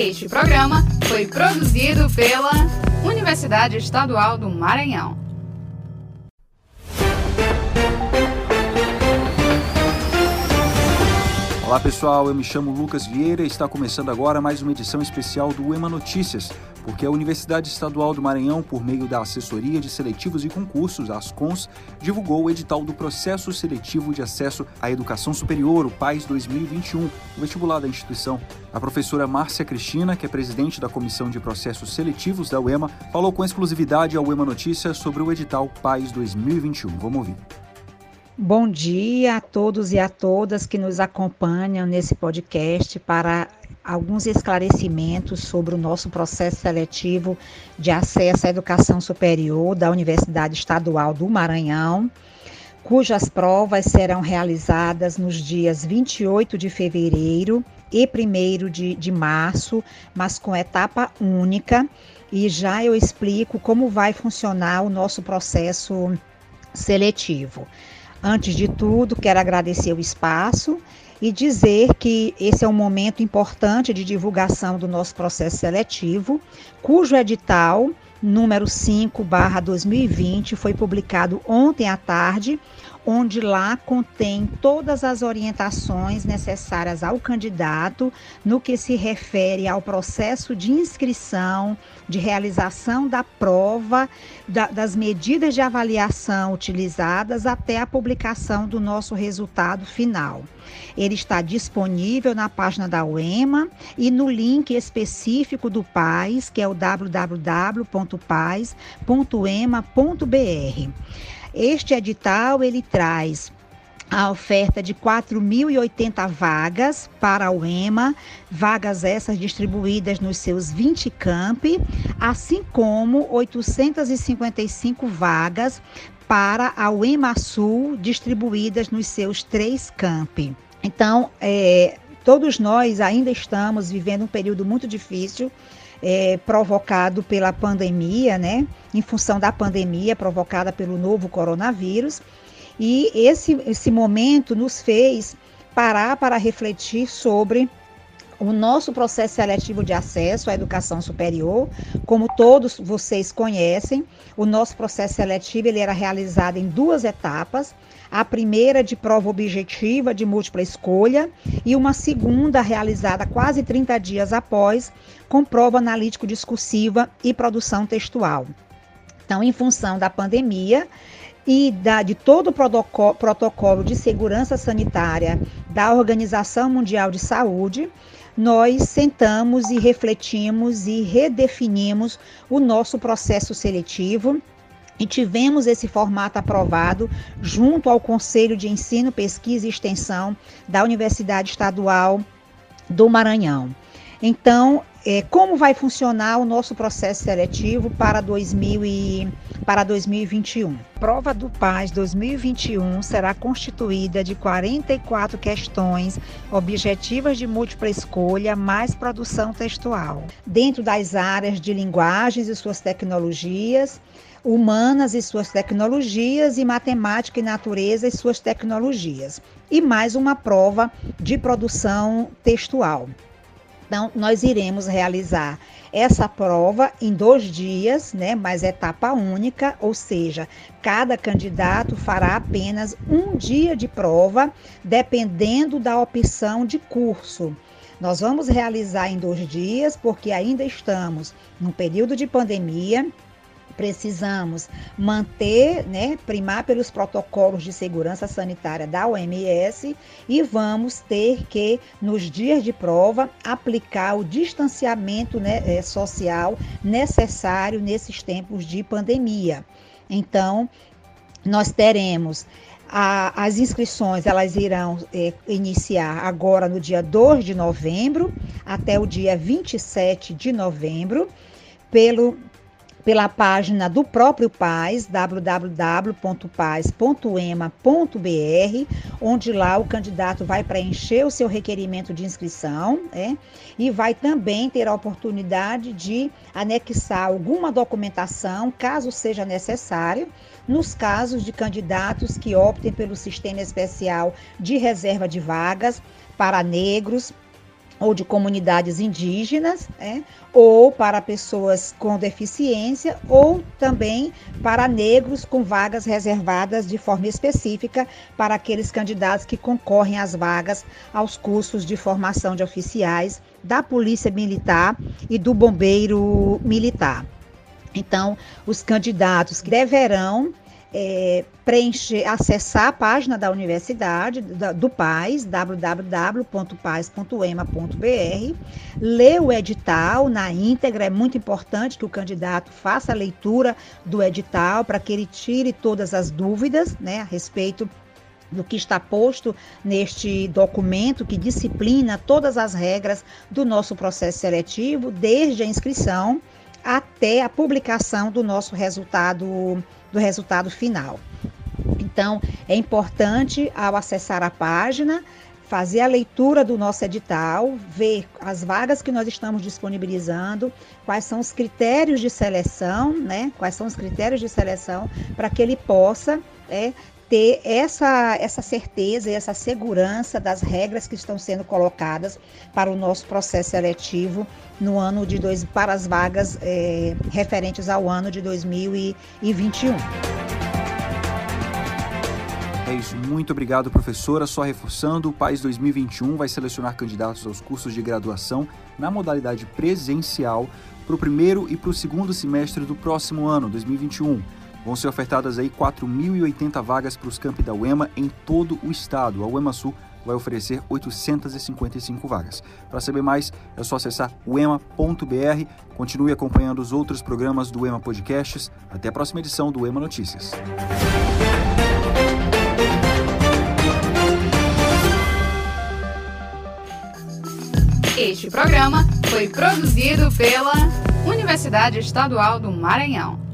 Este programa foi produzido pela Universidade Estadual do Maranhão. Olá pessoal, eu me chamo Lucas Vieira e está começando agora mais uma edição especial do EMA Notícias, porque a Universidade Estadual do Maranhão, por meio da Assessoria de Seletivos e Concursos, ASCONS, divulgou o edital do Processo Seletivo de Acesso à Educação Superior, o PAIS 2021, o vestibular da instituição. A professora Márcia Cristina, que é presidente da Comissão de Processos Seletivos da UEMA, falou com exclusividade ao EMA Notícias sobre o edital PAIS 2021. Vamos ouvir. Bom dia a todos e a todas que nos acompanham nesse podcast para alguns esclarecimentos sobre o nosso processo seletivo de acesso à educação superior da Universidade Estadual do Maranhão, cujas provas serão realizadas nos dias 28 de fevereiro e 1 de, de março, mas com etapa única. E já eu explico como vai funcionar o nosso processo seletivo. Antes de tudo, quero agradecer o espaço e dizer que esse é um momento importante de divulgação do nosso processo seletivo, cujo edital número 5/2020 foi publicado ontem à tarde onde lá contém todas as orientações necessárias ao candidato no que se refere ao processo de inscrição, de realização da prova, da, das medidas de avaliação utilizadas até a publicação do nosso resultado final. Ele está disponível na página da UEMA e no link específico do PAIS, que é o www.pais.ema.br. Este edital ele traz a oferta de 4.080 vagas para o EMA, vagas essas distribuídas nos seus 20 campi, assim como 855 vagas para a UEMA Sul, distribuídas nos seus três campi. Então, é, todos nós ainda estamos vivendo um período muito difícil é, provocado pela pandemia, né? Em função da pandemia provocada pelo novo coronavírus. E esse, esse momento nos fez parar para refletir sobre o nosso processo seletivo de acesso à educação superior, como todos vocês conhecem, o nosso processo seletivo ele era realizado em duas etapas. A primeira de prova objetiva de múltipla escolha e uma segunda realizada quase 30 dias após, com prova analítico discursiva e produção textual. Então, em função da pandemia, e da, de todo o protocolo de segurança sanitária da Organização Mundial de Saúde, nós sentamos e refletimos e redefinimos o nosso processo seletivo e tivemos esse formato aprovado junto ao Conselho de Ensino, Pesquisa e Extensão da Universidade Estadual do Maranhão. Então, é, como vai funcionar o nosso processo seletivo para, 2000 e, para 2021? A prova do PAS 2021 será constituída de 44 questões objetivas de múltipla escolha, mais produção textual, dentro das áreas de linguagens e suas tecnologias, humanas e suas tecnologias, e matemática e natureza e suas tecnologias, e mais uma prova de produção textual. Então, nós iremos realizar essa prova em dois dias, né? Mas etapa única, ou seja, cada candidato fará apenas um dia de prova, dependendo da opção de curso. Nós vamos realizar em dois dias, porque ainda estamos no período de pandemia precisamos manter, né, primar pelos protocolos de segurança sanitária da OMS e vamos ter que, nos dias de prova, aplicar o distanciamento né, é, social necessário nesses tempos de pandemia. Então, nós teremos a, as inscrições elas irão é, iniciar agora no dia 2 de novembro até o dia 27 de novembro pelo pela página do próprio PAIS, www.pais.ema.br, onde lá o candidato vai preencher o seu requerimento de inscrição é, e vai também ter a oportunidade de anexar alguma documentação, caso seja necessário, nos casos de candidatos que optem pelo sistema especial de reserva de vagas para negros, ou de comunidades indígenas, é, ou para pessoas com deficiência, ou também para negros com vagas reservadas de forma específica para aqueles candidatos que concorrem às vagas aos cursos de formação de oficiais da Polícia Militar e do Bombeiro Militar. Então, os candidatos deverão é, preencher, acessar a página da universidade, da, do PAIS, www.pais.ema.br, ler o edital na íntegra, é muito importante que o candidato faça a leitura do edital para que ele tire todas as dúvidas né, a respeito do que está posto neste documento que disciplina todas as regras do nosso processo seletivo, desde a inscrição até a publicação do nosso resultado do resultado final. Então, é importante ao acessar a página fazer a leitura do nosso edital, ver as vagas que nós estamos disponibilizando, quais são os critérios de seleção, né? Quais são os critérios de seleção para que ele possa é, ter essa, essa certeza e essa segurança das regras que estão sendo colocadas para o nosso processo seletivo no ano de dois, para as vagas é, referentes ao ano de 2021. É isso, muito obrigado, professora. Só reforçando, o PAIS 2021 vai selecionar candidatos aos cursos de graduação na modalidade presencial para o primeiro e para o segundo semestre do próximo ano, 2021. Vão ser ofertadas aí 4.080 vagas para os campi da UEMA em todo o estado. A UEMA Sul vai oferecer 855 vagas. Para saber mais, é só acessar uema.br. Continue acompanhando os outros programas do UEMA Podcasts. Até a próxima edição do UEMA Notícias. Este programa foi produzido pela Universidade Estadual do Maranhão.